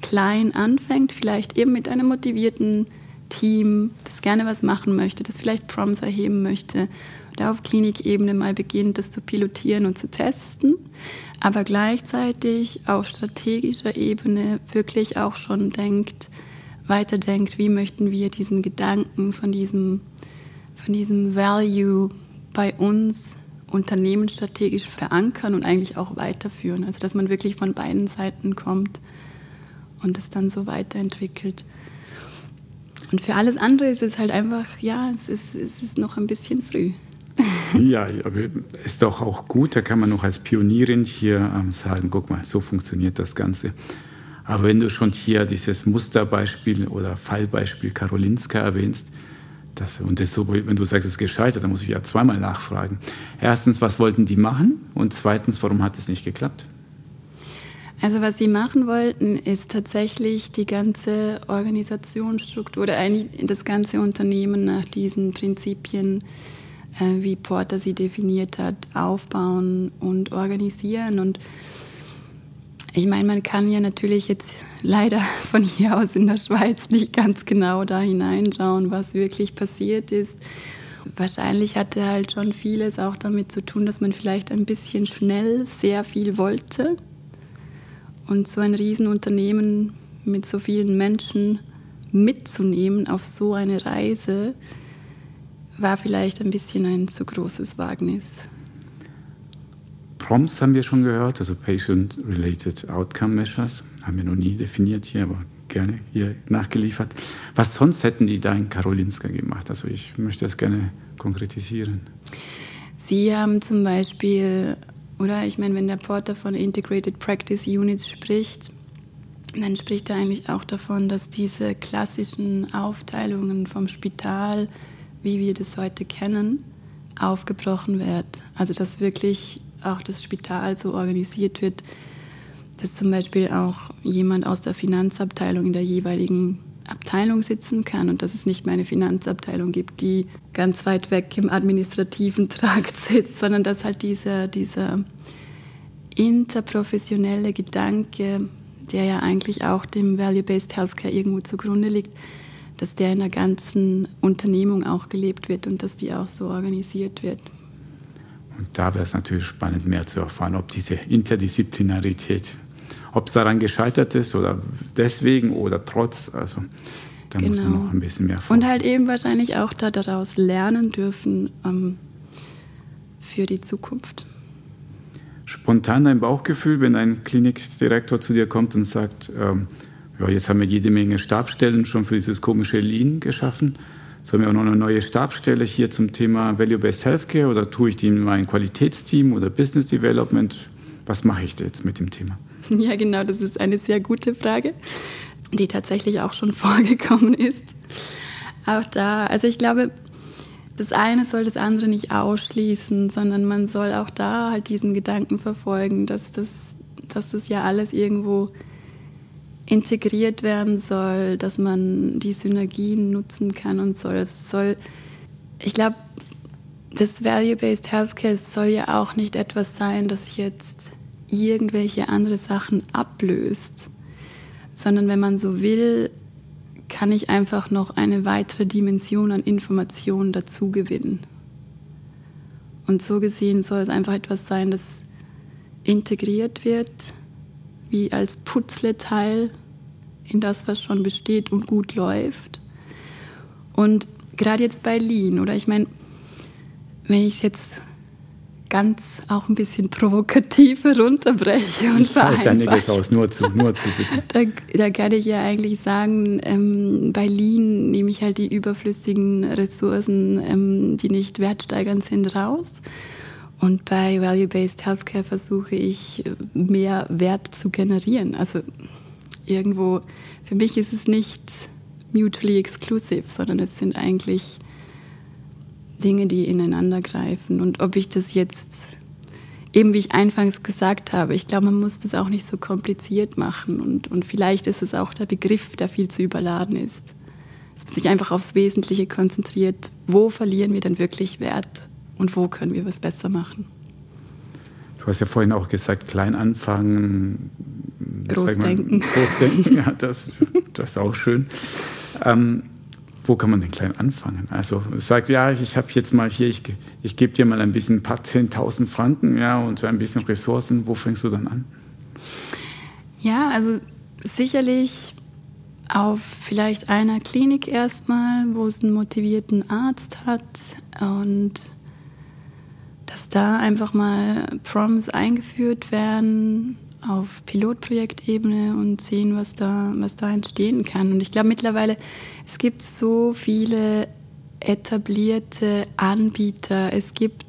klein anfängt, vielleicht eben mit einem motivierten Team, das gerne was machen möchte, das vielleicht Proms erheben möchte oder auf Klinikebene mal beginnt, das zu pilotieren und zu testen, aber gleichzeitig auf strategischer Ebene wirklich auch schon denkt, weiterdenkt, wie möchten wir diesen Gedanken von diesem, von diesem Value bei uns unternehmensstrategisch verankern und eigentlich auch weiterführen. Also dass man wirklich von beiden Seiten kommt und es dann so weiterentwickelt. Und für alles andere ist es halt einfach, ja, es ist, es ist noch ein bisschen früh. Ja, aber ist doch auch gut, da kann man noch als Pionierin hier ähm, sagen, guck mal, so funktioniert das Ganze. Aber wenn du schon hier dieses Musterbeispiel oder Fallbeispiel Karolinska erwähnst, das, und das wenn du sagst, es ist gescheitert, dann muss ich ja zweimal nachfragen. Erstens, was wollten die machen? Und zweitens, warum hat es nicht geklappt? Also was sie machen wollten, ist tatsächlich die ganze Organisationsstruktur oder eigentlich das ganze Unternehmen nach diesen Prinzipien, äh, wie Porter sie definiert hat, aufbauen und organisieren. Und ich meine, man kann ja natürlich jetzt leider von hier aus in der Schweiz nicht ganz genau da hineinschauen, was wirklich passiert ist. Wahrscheinlich hatte halt schon vieles auch damit zu tun, dass man vielleicht ein bisschen schnell sehr viel wollte und so ein Riesenunternehmen mit so vielen Menschen mitzunehmen auf so eine Reise war vielleicht ein bisschen ein zu großes Wagnis. PROMS haben wir schon gehört, also Patient-Related Outcome Measures. Haben wir noch nie definiert hier, aber gerne hier nachgeliefert. Was sonst hätten die da in Karolinska gemacht? Also ich möchte das gerne konkretisieren. Sie haben zum Beispiel oder ich meine, wenn der Porter von Integrated Practice Units spricht, dann spricht er eigentlich auch davon, dass diese klassischen Aufteilungen vom Spital, wie wir das heute kennen, aufgebrochen wird. Also dass wirklich auch das Spital so organisiert wird, dass zum Beispiel auch jemand aus der Finanzabteilung in der jeweiligen Abteilung sitzen kann und dass es nicht mehr eine Finanzabteilung gibt, die ganz weit weg im administrativen Trakt sitzt, sondern dass halt dieser, dieser interprofessionelle Gedanke, der ja eigentlich auch dem Value-Based Healthcare irgendwo zugrunde liegt, dass der in der ganzen Unternehmung auch gelebt wird und dass die auch so organisiert wird. Und da wäre es natürlich spannend, mehr zu erfahren, ob diese Interdisziplinarität ob es daran gescheitert ist oder deswegen oder trotz, also da genau. muss man genau. noch ein bisschen mehr vor. Und halt eben wahrscheinlich auch da daraus lernen dürfen ähm, für die Zukunft. Spontan dein Bauchgefühl, wenn ein Klinikdirektor zu dir kommt und sagt, ähm, ja, jetzt haben wir jede Menge Stabstellen schon für dieses komische Lean geschaffen. Sollen wir auch noch eine neue Stabstelle hier zum Thema Value-Based Healthcare oder tue ich die in mein Qualitätsteam oder Business Development? Was mache ich jetzt mit dem Thema? Ja, genau, das ist eine sehr gute Frage, die tatsächlich auch schon vorgekommen ist. Auch da, also ich glaube, das eine soll das andere nicht ausschließen, sondern man soll auch da halt diesen Gedanken verfolgen, dass das, dass das ja alles irgendwo integriert werden soll, dass man die Synergien nutzen kann und soll. Es soll, ich glaube, das Value-Based Healthcare soll ja auch nicht etwas sein, das jetzt irgendwelche andere Sachen ablöst, sondern wenn man so will, kann ich einfach noch eine weitere Dimension an Informationen dazu gewinnen. Und so gesehen soll es einfach etwas sein, das integriert wird, wie als Putzleteil in das, was schon besteht und gut läuft. Und gerade jetzt bei Lean, oder ich meine, wenn ich es jetzt ganz auch ein bisschen provokativ herunterbreche und ich vereinfache. einiges aus, nur zu, nur zu bitte. Da, da kann ich ja eigentlich sagen, ähm, bei Lean nehme ich halt die überflüssigen Ressourcen, ähm, die nicht wertsteigernd sind, raus. Und bei Value-Based Healthcare versuche ich mehr Wert zu generieren. Also irgendwo, für mich ist es nicht mutually exclusive, sondern es sind eigentlich Dinge, die ineinander greifen. Und ob ich das jetzt, eben wie ich anfangs gesagt habe, ich glaube, man muss das auch nicht so kompliziert machen. Und, und vielleicht ist es auch der Begriff, der viel zu überladen ist. Dass man sich einfach aufs Wesentliche konzentriert. Wo verlieren wir denn wirklich Wert und wo können wir was besser machen? Du hast ja vorhin auch gesagt, klein anfangen. Großdenken. Großdenken, ja, das, das ist auch schön. Ähm, wo kann man denn klein anfangen? Also sagt, ja, ich habe jetzt mal hier, ich, ich gebe dir mal ein bisschen, ein paar 10.000 Franken ja, und so ein bisschen Ressourcen. Wo fängst du dann an? Ja, also sicherlich auf vielleicht einer Klinik erstmal, wo es einen motivierten Arzt hat und dass da einfach mal Proms eingeführt werden, auf Pilotprojektebene und sehen, was da, was da entstehen kann. Und ich glaube mittlerweile, es gibt so viele etablierte Anbieter, es gibt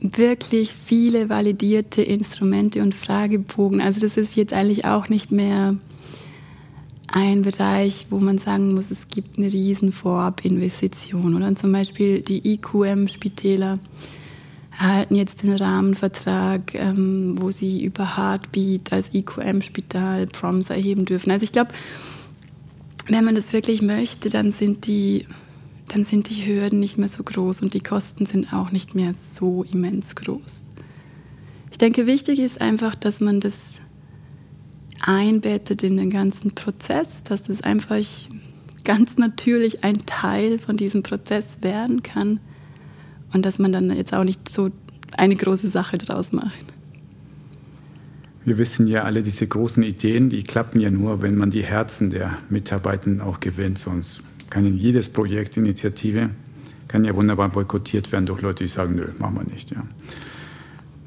wirklich viele validierte Instrumente und Fragebogen. Also das ist jetzt eigentlich auch nicht mehr ein Bereich, wo man sagen muss, es gibt eine riesen Vorabinvestition. Oder zum Beispiel die IQM-Spitäler erhalten jetzt den Rahmenvertrag, ähm, wo sie über Heartbeat als IQM-Spital Proms erheben dürfen. Also ich glaube, wenn man das wirklich möchte, dann sind die dann sind die Hürden nicht mehr so groß und die Kosten sind auch nicht mehr so immens groß. Ich denke, wichtig ist einfach, dass man das einbettet in den ganzen Prozess, dass das einfach ganz natürlich ein Teil von diesem Prozess werden kann und dass man dann jetzt auch nicht so eine große Sache draus macht. Wir wissen ja alle, diese großen Ideen, die klappen ja nur, wenn man die Herzen der Mitarbeitenden auch gewinnt. Sonst kann in jedes Projekt, Initiative, kann ja wunderbar boykottiert werden durch Leute, die sagen, nö, machen wir nicht. Ja.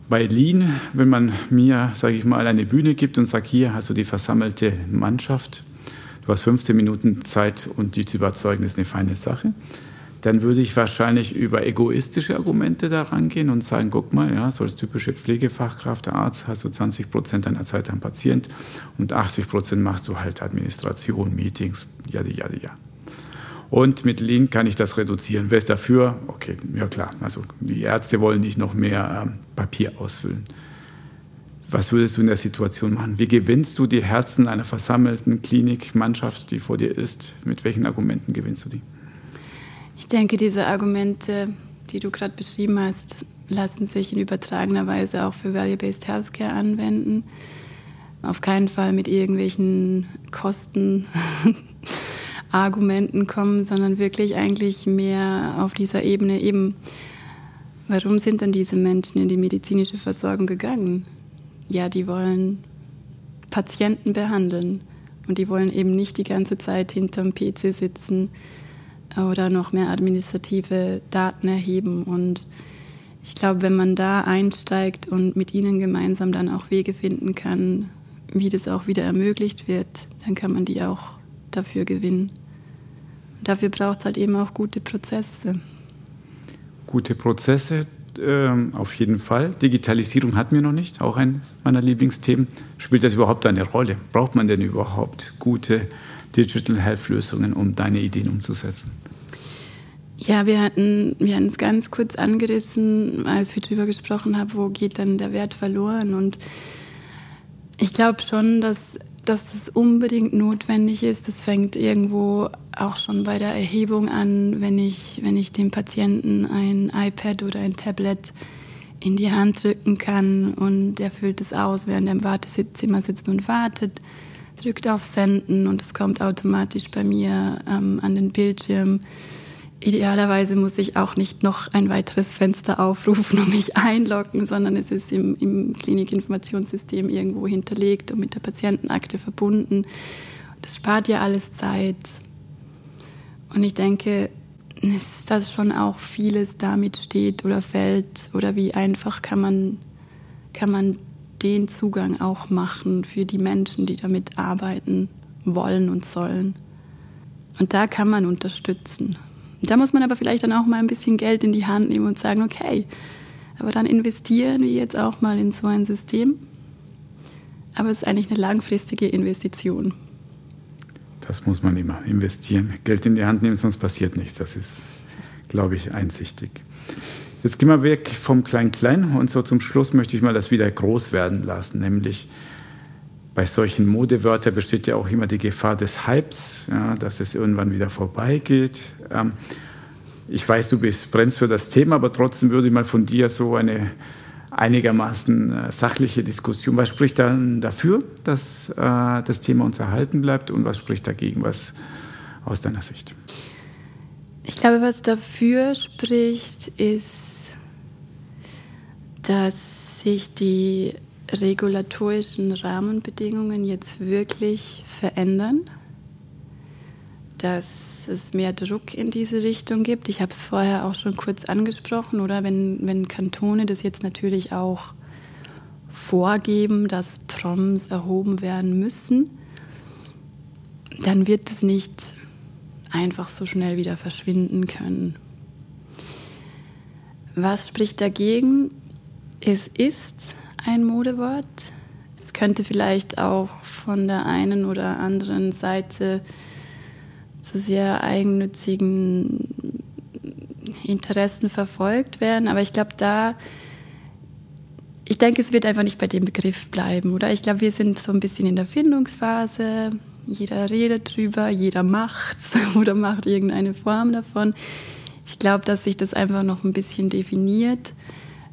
Bei Lean, wenn man mir, sage ich mal, eine Bühne gibt und sagt, hier hast du die versammelte Mannschaft, du hast 15 Minuten Zeit und die zu überzeugen, ist eine feine Sache dann würde ich wahrscheinlich über egoistische Argumente daran gehen und sagen, guck mal, ja, so als typische Pflegefachkraft, Arzt, hast du 20 Prozent deiner Zeit am Patient und 80 Prozent machst du halt Administration, Meetings, ja, ja, ja. Und mit Lean kann ich das reduzieren. Wer ist dafür? Okay, ja klar. Also die Ärzte wollen nicht noch mehr ähm, Papier ausfüllen. Was würdest du in der Situation machen? Wie gewinnst du die Herzen einer versammelten Klinikmannschaft, die vor dir ist? Mit welchen Argumenten gewinnst du die? Ich denke, diese Argumente, die du gerade beschrieben hast, lassen sich in übertragener Weise auch für Value-Based Healthcare anwenden. Auf keinen Fall mit irgendwelchen Kostenargumenten kommen, sondern wirklich eigentlich mehr auf dieser Ebene eben, warum sind dann diese Menschen in die medizinische Versorgung gegangen? Ja, die wollen Patienten behandeln und die wollen eben nicht die ganze Zeit hinterm PC sitzen, oder noch mehr administrative Daten erheben. Und ich glaube, wenn man da einsteigt und mit ihnen gemeinsam dann auch Wege finden kann, wie das auch wieder ermöglicht wird, dann kann man die auch dafür gewinnen. Und dafür braucht es halt eben auch gute Prozesse. Gute Prozesse, äh, auf jeden Fall. Digitalisierung hatten wir noch nicht, auch eines meiner Lieblingsthemen. Spielt das überhaupt eine Rolle? Braucht man denn überhaupt gute Digital Health Lösungen, um deine Ideen umzusetzen? Ja, wir hatten, wir es ganz kurz angerissen, als wir darüber gesprochen haben, wo geht dann der Wert verloren. Und ich glaube schon, dass, dass das unbedingt notwendig ist. Das fängt irgendwo auch schon bei der Erhebung an, wenn ich, wenn ich dem Patienten ein iPad oder ein Tablet in die Hand drücken kann und er füllt es aus, während er im Wartezimmer sitzt und wartet, drückt auf Senden und es kommt automatisch bei mir ähm, an den Bildschirm. Idealerweise muss ich auch nicht noch ein weiteres Fenster aufrufen und mich einloggen, sondern es ist im, im Klinikinformationssystem irgendwo hinterlegt und mit der Patientenakte verbunden. Das spart ja alles Zeit. Und ich denke, dass schon auch vieles damit steht oder fällt oder wie einfach kann man, kann man den Zugang auch machen für die Menschen, die damit arbeiten wollen und sollen. Und da kann man unterstützen. Da muss man aber vielleicht dann auch mal ein bisschen Geld in die Hand nehmen und sagen, okay, aber dann investieren wir jetzt auch mal in so ein System. Aber es ist eigentlich eine langfristige Investition. Das muss man immer investieren. Geld in die Hand nehmen, sonst passiert nichts. Das ist, glaube ich, einsichtig. Jetzt gehen wir weg vom Klein-Klein und so zum Schluss möchte ich mal das wieder groß werden lassen, nämlich bei solchen Modewörtern besteht ja auch immer die Gefahr des Hypes, ja, dass es irgendwann wieder vorbeigeht. Ähm, ich weiß, du bist, brennst für das Thema, aber trotzdem würde ich mal von dir so eine einigermaßen äh, sachliche Diskussion. Was spricht dann dafür, dass äh, das Thema uns erhalten bleibt und was spricht dagegen? Was aus deiner Sicht? Ich glaube, was dafür spricht, ist, dass sich die regulatorischen Rahmenbedingungen jetzt wirklich verändern, dass es mehr Druck in diese Richtung gibt. Ich habe es vorher auch schon kurz angesprochen, oder wenn, wenn Kantone das jetzt natürlich auch vorgeben, dass Proms erhoben werden müssen, dann wird es nicht einfach so schnell wieder verschwinden können. Was spricht dagegen? Es ist ein Modewort. Es könnte vielleicht auch von der einen oder anderen Seite zu sehr eigennützigen Interessen verfolgt werden. Aber ich glaube, da, ich denke, es wird einfach nicht bei dem Begriff bleiben, oder? Ich glaube, wir sind so ein bisschen in der Findungsphase. Jeder redet drüber, jeder macht's oder macht irgendeine Form davon. Ich glaube, dass sich das einfach noch ein bisschen definiert,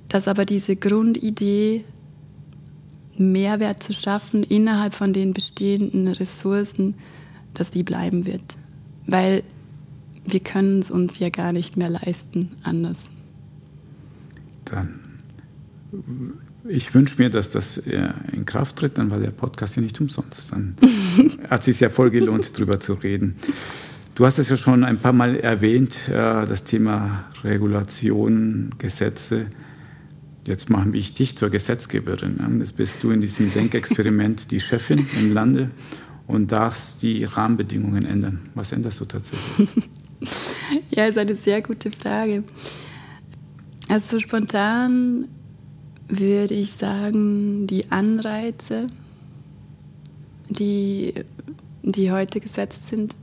dass aber diese Grundidee Mehrwert zu schaffen innerhalb von den bestehenden Ressourcen, dass die bleiben wird. Weil wir können es uns ja gar nicht mehr leisten anders. Dann, ich wünsche mir, dass das äh, in Kraft tritt, dann war der Podcast ja nicht umsonst. Dann hat es sich ja voll gelohnt, darüber zu reden. Du hast es ja schon ein paar Mal erwähnt, äh, das Thema Regulation, Gesetze. Jetzt machen wir dich zur Gesetzgeberin. Jetzt bist du in diesem Denkexperiment die Chefin im Lande und darfst die Rahmenbedingungen ändern. Was änderst du tatsächlich? ja, ist eine sehr gute Frage. Also spontan würde ich sagen, die Anreize, die, die heute gesetzt sind,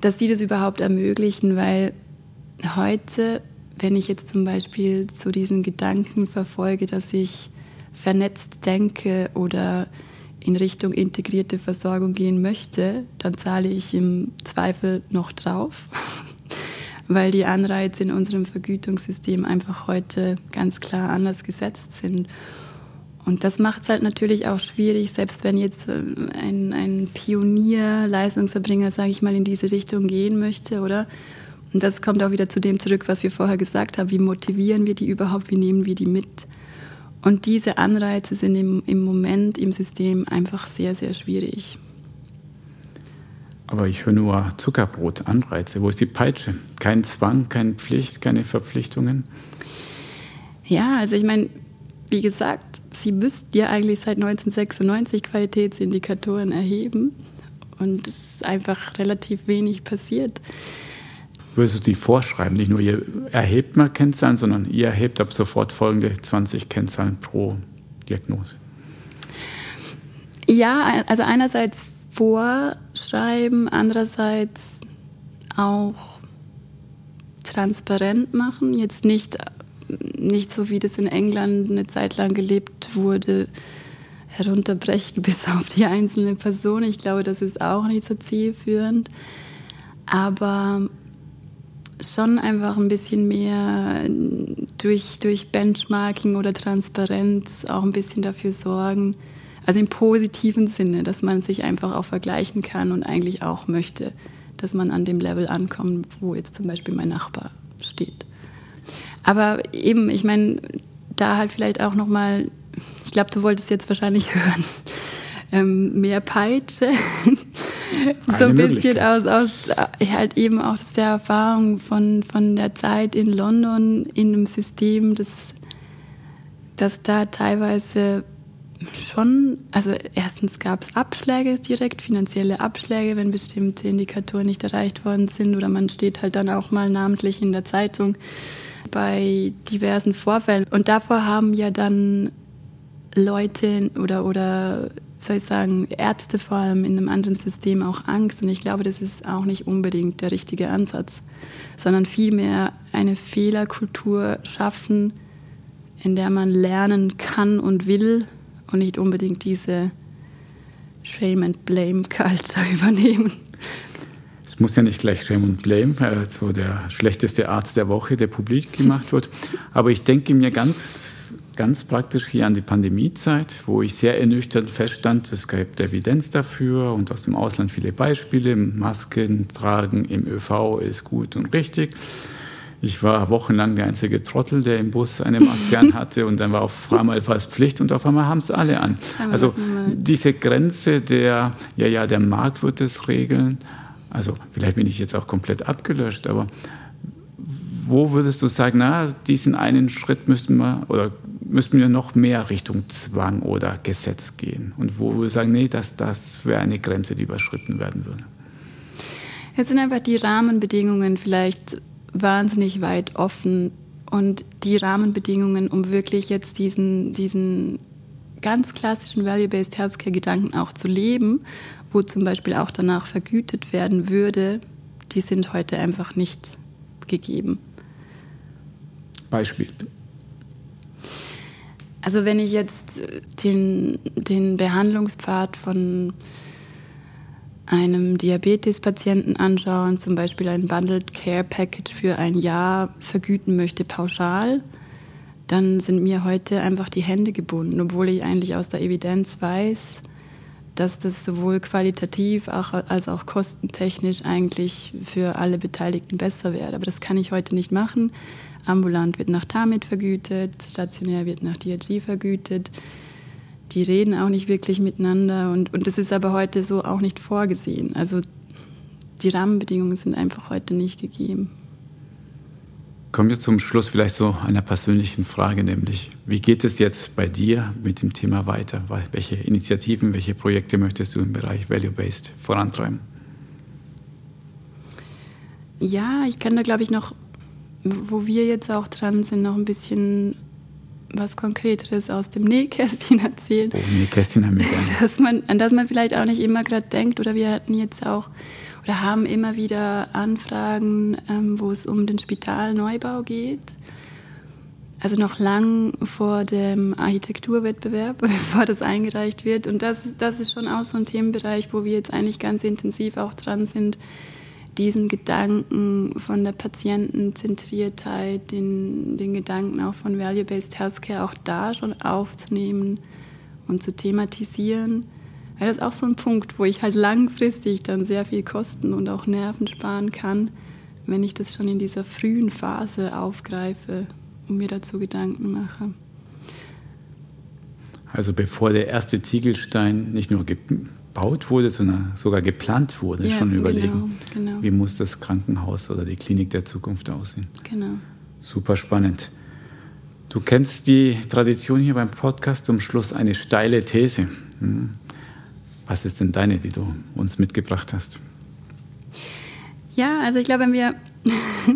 dass die das überhaupt ermöglichen, weil heute wenn ich jetzt zum Beispiel zu diesen Gedanken verfolge, dass ich vernetzt denke oder in Richtung integrierte Versorgung gehen möchte, dann zahle ich im Zweifel noch drauf, weil die Anreize in unserem Vergütungssystem einfach heute ganz klar anders gesetzt sind. Und das macht es halt natürlich auch schwierig, selbst wenn jetzt ähm, ein, ein Pionier, Leistungserbringer, sage ich mal, in diese Richtung gehen möchte, oder? Und das kommt auch wieder zu dem zurück, was wir vorher gesagt haben. Wie motivieren wir die überhaupt? Wie nehmen wir die mit? Und diese Anreize sind im, im Moment im System einfach sehr, sehr schwierig. Aber ich höre nur Zuckerbrot, Anreize. Wo ist die Peitsche? Kein Zwang, keine Pflicht, keine Verpflichtungen? Ja, also ich meine, wie gesagt, Sie müssten ja eigentlich seit 1996 Qualitätsindikatoren erheben. Und es ist einfach relativ wenig passiert würdest du die vorschreiben? Nicht nur ihr erhebt mal Kennzahlen, sondern ihr erhebt ab sofort folgende 20 Kennzahlen pro Diagnose. Ja, also einerseits vorschreiben, andererseits auch transparent machen. Jetzt nicht, nicht so, wie das in England eine Zeit lang gelebt wurde, herunterbrechen bis auf die einzelne Person. Ich glaube, das ist auch nicht so zielführend. Aber schon einfach ein bisschen mehr durch, durch Benchmarking oder Transparenz auch ein bisschen dafür sorgen, also im positiven Sinne, dass man sich einfach auch vergleichen kann und eigentlich auch möchte, dass man an dem Level ankommt, wo jetzt zum Beispiel mein Nachbar steht. Aber eben, ich meine, da halt vielleicht auch nochmal, ich glaube, du wolltest jetzt wahrscheinlich hören, ähm, mehr Peitsche. so ein bisschen aus, aus halt eben aus der Erfahrung von, von der Zeit in London in einem System, das, das da teilweise schon, also erstens gab es Abschläge direkt, finanzielle Abschläge, wenn bestimmte Indikatoren nicht erreicht worden sind oder man steht halt dann auch mal namentlich in der Zeitung bei diversen Vorfällen. Und davor haben ja dann Leute oder, oder soll ich sagen, Ärzte vor allem in einem anderen System auch Angst. Und ich glaube, das ist auch nicht unbedingt der richtige Ansatz, sondern vielmehr eine Fehlerkultur schaffen, in der man lernen kann und will und nicht unbedingt diese Shame and Blame Culture übernehmen. Es muss ja nicht gleich Shame and Blame, äh, so der schlechteste Arzt der Woche, der publik gemacht wird. Aber ich denke mir ganz ganz praktisch hier an die Pandemiezeit, wo ich sehr ernüchternd feststand, es gab Evidenz dafür und aus dem Ausland viele Beispiele. Masken tragen im ÖV ist gut und richtig. Ich war wochenlang der einzige Trottel, der im Bus eine Maske anhatte und dann war auf einmal fast Pflicht und auf einmal haben es alle an. Also diese Grenze der, ja, ja, der Markt wird es regeln. Also vielleicht bin ich jetzt auch komplett abgelöscht, aber wo würdest du sagen, na, diesen einen Schritt müssten wir oder müssten wir noch mehr Richtung Zwang oder Gesetz gehen? Und wo wir sagen, nee, das, das wäre eine Grenze, die überschritten werden würde? Es sind einfach die Rahmenbedingungen vielleicht wahnsinnig weit offen und die Rahmenbedingungen, um wirklich jetzt diesen, diesen ganz klassischen Value-Based Healthcare-Gedanken auch zu leben, wo zum Beispiel auch danach vergütet werden würde, die sind heute einfach nicht gegeben. Beispiel. Also wenn ich jetzt den, den Behandlungspfad von einem Diabetespatienten anschaue und zum Beispiel ein Bundled Care Package für ein Jahr vergüten möchte pauschal, dann sind mir heute einfach die Hände gebunden, obwohl ich eigentlich aus der Evidenz weiß, dass das sowohl qualitativ als auch kostentechnisch eigentlich für alle Beteiligten besser wäre. Aber das kann ich heute nicht machen, Ambulant wird nach TAMIT vergütet, stationär wird nach DRG vergütet. Die reden auch nicht wirklich miteinander und, und das ist aber heute so auch nicht vorgesehen. Also die Rahmenbedingungen sind einfach heute nicht gegeben. Kommen wir zum Schluss vielleicht so einer persönlichen Frage, nämlich wie geht es jetzt bei dir mit dem Thema weiter? Welche Initiativen, welche Projekte möchtest du im Bereich Value-Based vorantreiben? Ja, ich kann da, glaube ich, noch wo wir jetzt auch dran sind, noch ein bisschen was Konkreteres aus dem Nähkästchen erzählen. Oh, Nähkästchen haben wir gerne. Dass man, an das man vielleicht auch nicht immer gerade denkt. Oder wir hatten jetzt auch oder haben immer wieder Anfragen, ähm, wo es um den Spitalneubau geht. Also noch lang vor dem Architekturwettbewerb, bevor das eingereicht wird. Und das das ist schon auch so ein Themenbereich, wo wir jetzt eigentlich ganz intensiv auch dran sind, diesen Gedanken von der Patientenzentriertheit, den, den Gedanken auch von Value-Based Healthcare auch da schon aufzunehmen und zu thematisieren. Weil das ist auch so ein Punkt, wo ich halt langfristig dann sehr viel Kosten und auch Nerven sparen kann, wenn ich das schon in dieser frühen Phase aufgreife und mir dazu Gedanken mache. Also bevor der erste Ziegelstein nicht nur gebaut wurde, sondern sogar geplant wurde, ja, schon überlegen, genau, genau. wie muss das Krankenhaus oder die Klinik der Zukunft aussehen. Genau. Super spannend. Du kennst die Tradition hier beim Podcast zum Schluss eine steile These. Hm. Was ist denn deine, die du uns mitgebracht hast? Ja, also ich glaube, wenn wir,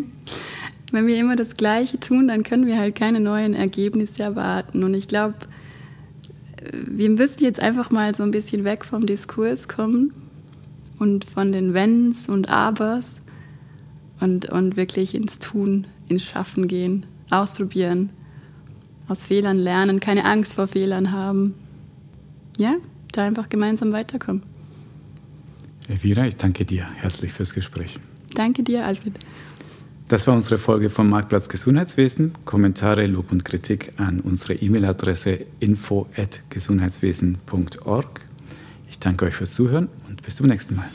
wenn wir immer das Gleiche tun, dann können wir halt keine neuen Ergebnisse erwarten. Und ich glaube, wir müssen jetzt einfach mal so ein bisschen weg vom Diskurs kommen und von den Wenns und Abers und, und wirklich ins Tun, ins Schaffen gehen, ausprobieren, aus Fehlern lernen, keine Angst vor Fehlern haben. Ja, da einfach gemeinsam weiterkommen. Elvira, ich danke dir herzlich fürs Gespräch. Danke dir, Alfred. Das war unsere Folge vom Marktplatz Gesundheitswesen. Kommentare, Lob und Kritik an unsere E-Mail-Adresse info@gesundheitswesen.org. Ich danke euch fürs Zuhören und bis zum nächsten Mal.